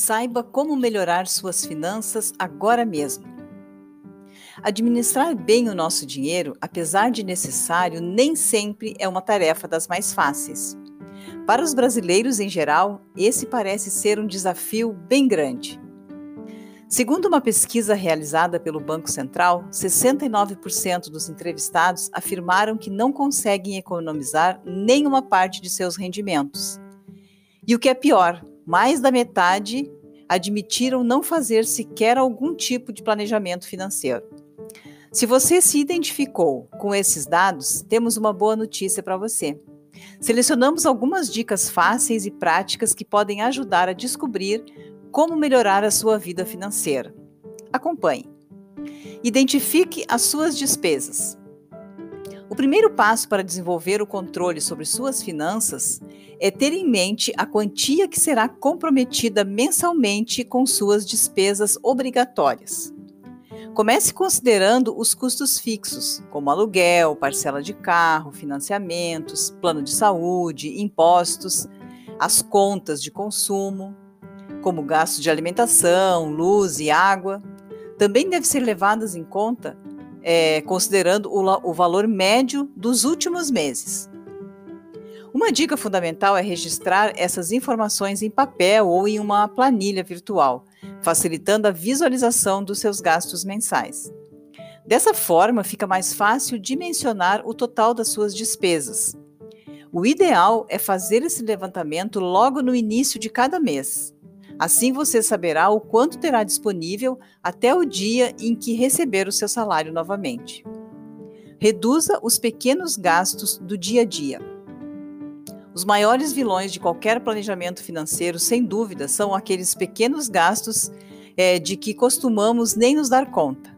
Saiba como melhorar suas finanças agora mesmo. Administrar bem o nosso dinheiro, apesar de necessário, nem sempre é uma tarefa das mais fáceis. Para os brasileiros em geral, esse parece ser um desafio bem grande. Segundo uma pesquisa realizada pelo Banco Central, 69% dos entrevistados afirmaram que não conseguem economizar nenhuma parte de seus rendimentos. E o que é pior, mais da metade admitiram não fazer sequer algum tipo de planejamento financeiro. Se você se identificou com esses dados, temos uma boa notícia para você. Selecionamos algumas dicas fáceis e práticas que podem ajudar a descobrir como melhorar a sua vida financeira. Acompanhe. Identifique as suas despesas. O primeiro passo para desenvolver o controle sobre suas finanças é ter em mente a quantia que será comprometida mensalmente com suas despesas obrigatórias. Comece considerando os custos fixos, como aluguel, parcela de carro, financiamentos, plano de saúde, impostos, as contas de consumo, como gastos de alimentação, luz e água. Também devem ser levadas em conta é, considerando o, o valor médio dos últimos meses. Uma dica fundamental é registrar essas informações em papel ou em uma planilha virtual, facilitando a visualização dos seus gastos mensais. Dessa forma, fica mais fácil dimensionar o total das suas despesas. O ideal é fazer esse levantamento logo no início de cada mês. Assim você saberá o quanto terá disponível até o dia em que receber o seu salário novamente. Reduza os pequenos gastos do dia a dia. Os maiores vilões de qualquer planejamento financeiro, sem dúvida, são aqueles pequenos gastos é, de que costumamos nem nos dar conta.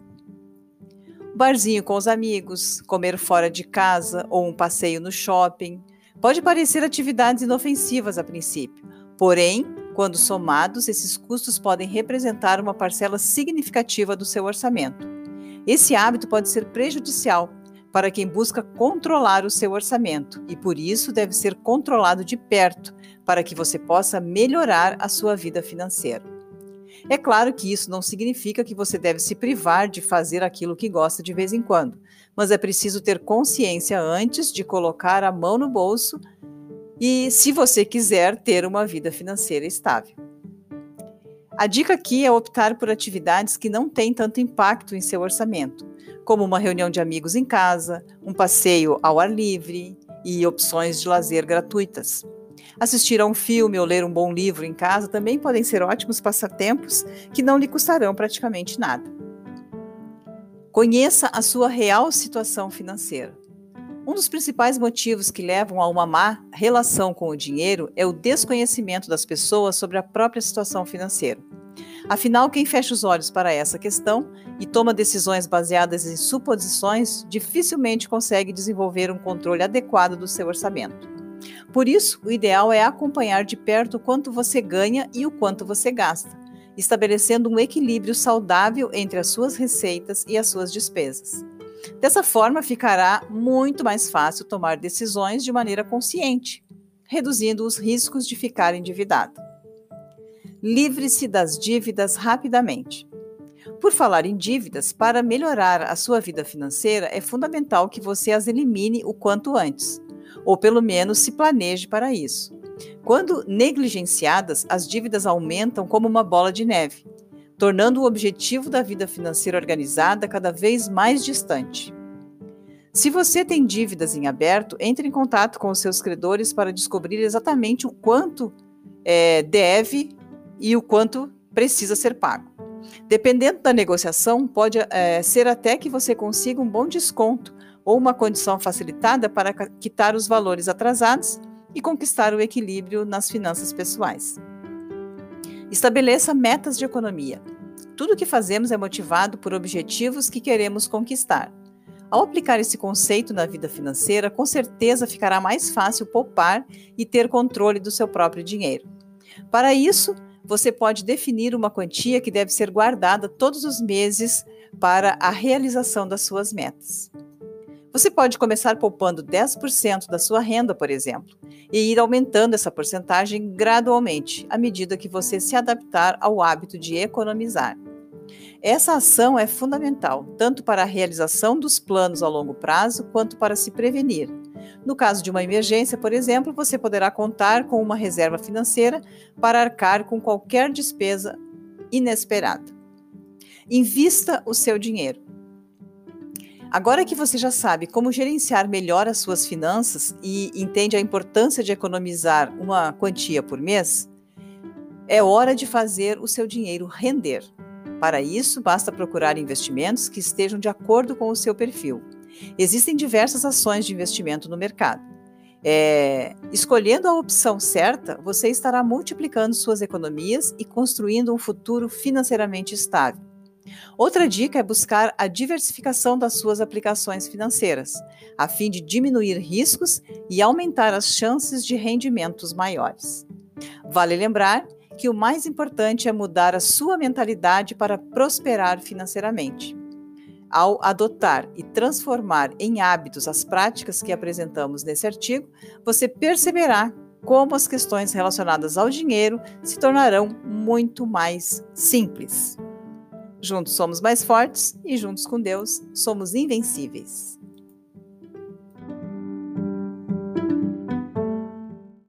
barzinho com os amigos, comer fora de casa ou um passeio no shopping. Pode parecer atividades inofensivas a princípio, porém, quando somados, esses custos podem representar uma parcela significativa do seu orçamento. Esse hábito pode ser prejudicial para quem busca controlar o seu orçamento e, por isso, deve ser controlado de perto para que você possa melhorar a sua vida financeira. É claro que isso não significa que você deve se privar de fazer aquilo que gosta de vez em quando, mas é preciso ter consciência antes de colocar a mão no bolso e se você quiser ter uma vida financeira estável. A dica aqui é optar por atividades que não têm tanto impacto em seu orçamento, como uma reunião de amigos em casa, um passeio ao ar livre e opções de lazer gratuitas. Assistir a um filme ou ler um bom livro em casa também podem ser ótimos passatempos que não lhe custarão praticamente nada. Conheça a sua real situação financeira. Um dos principais motivos que levam a uma má relação com o dinheiro é o desconhecimento das pessoas sobre a própria situação financeira. Afinal, quem fecha os olhos para essa questão e toma decisões baseadas em suposições dificilmente consegue desenvolver um controle adequado do seu orçamento. Por isso, o ideal é acompanhar de perto o quanto você ganha e o quanto você gasta, estabelecendo um equilíbrio saudável entre as suas receitas e as suas despesas. Dessa forma, ficará muito mais fácil tomar decisões de maneira consciente, reduzindo os riscos de ficar endividado. Livre-se das dívidas rapidamente. Por falar em dívidas, para melhorar a sua vida financeira, é fundamental que você as elimine o quanto antes, ou pelo menos se planeje para isso. Quando negligenciadas, as dívidas aumentam como uma bola de neve, tornando o objetivo da vida financeira organizada cada vez mais distante. Se você tem dívidas em aberto, entre em contato com os seus credores para descobrir exatamente o quanto é, deve e o quanto precisa ser pago. Dependendo da negociação, pode é, ser até que você consiga um bom desconto ou uma condição facilitada para quitar os valores atrasados e conquistar o equilíbrio nas finanças pessoais. Estabeleça metas de economia. Tudo o que fazemos é motivado por objetivos que queremos conquistar. Ao aplicar esse conceito na vida financeira, com certeza ficará mais fácil poupar e ter controle do seu próprio dinheiro. Para isso, você pode definir uma quantia que deve ser guardada todos os meses para a realização das suas metas. Você pode começar poupando 10% da sua renda, por exemplo, e ir aumentando essa porcentagem gradualmente, à medida que você se adaptar ao hábito de economizar. Essa ação é fundamental, tanto para a realização dos planos a longo prazo, quanto para se prevenir. No caso de uma emergência, por exemplo, você poderá contar com uma reserva financeira para arcar com qualquer despesa inesperada. Invista o seu dinheiro. Agora que você já sabe como gerenciar melhor as suas finanças e entende a importância de economizar uma quantia por mês, é hora de fazer o seu dinheiro render. Para isso, basta procurar investimentos que estejam de acordo com o seu perfil. Existem diversas ações de investimento no mercado. É, escolhendo a opção certa, você estará multiplicando suas economias e construindo um futuro financeiramente estável. Outra dica é buscar a diversificação das suas aplicações financeiras, a fim de diminuir riscos e aumentar as chances de rendimentos maiores. Vale lembrar que o mais importante é mudar a sua mentalidade para prosperar financeiramente. Ao adotar e transformar em hábitos as práticas que apresentamos nesse artigo, você perceberá como as questões relacionadas ao dinheiro se tornarão muito mais simples. Juntos somos mais fortes e juntos com Deus somos invencíveis.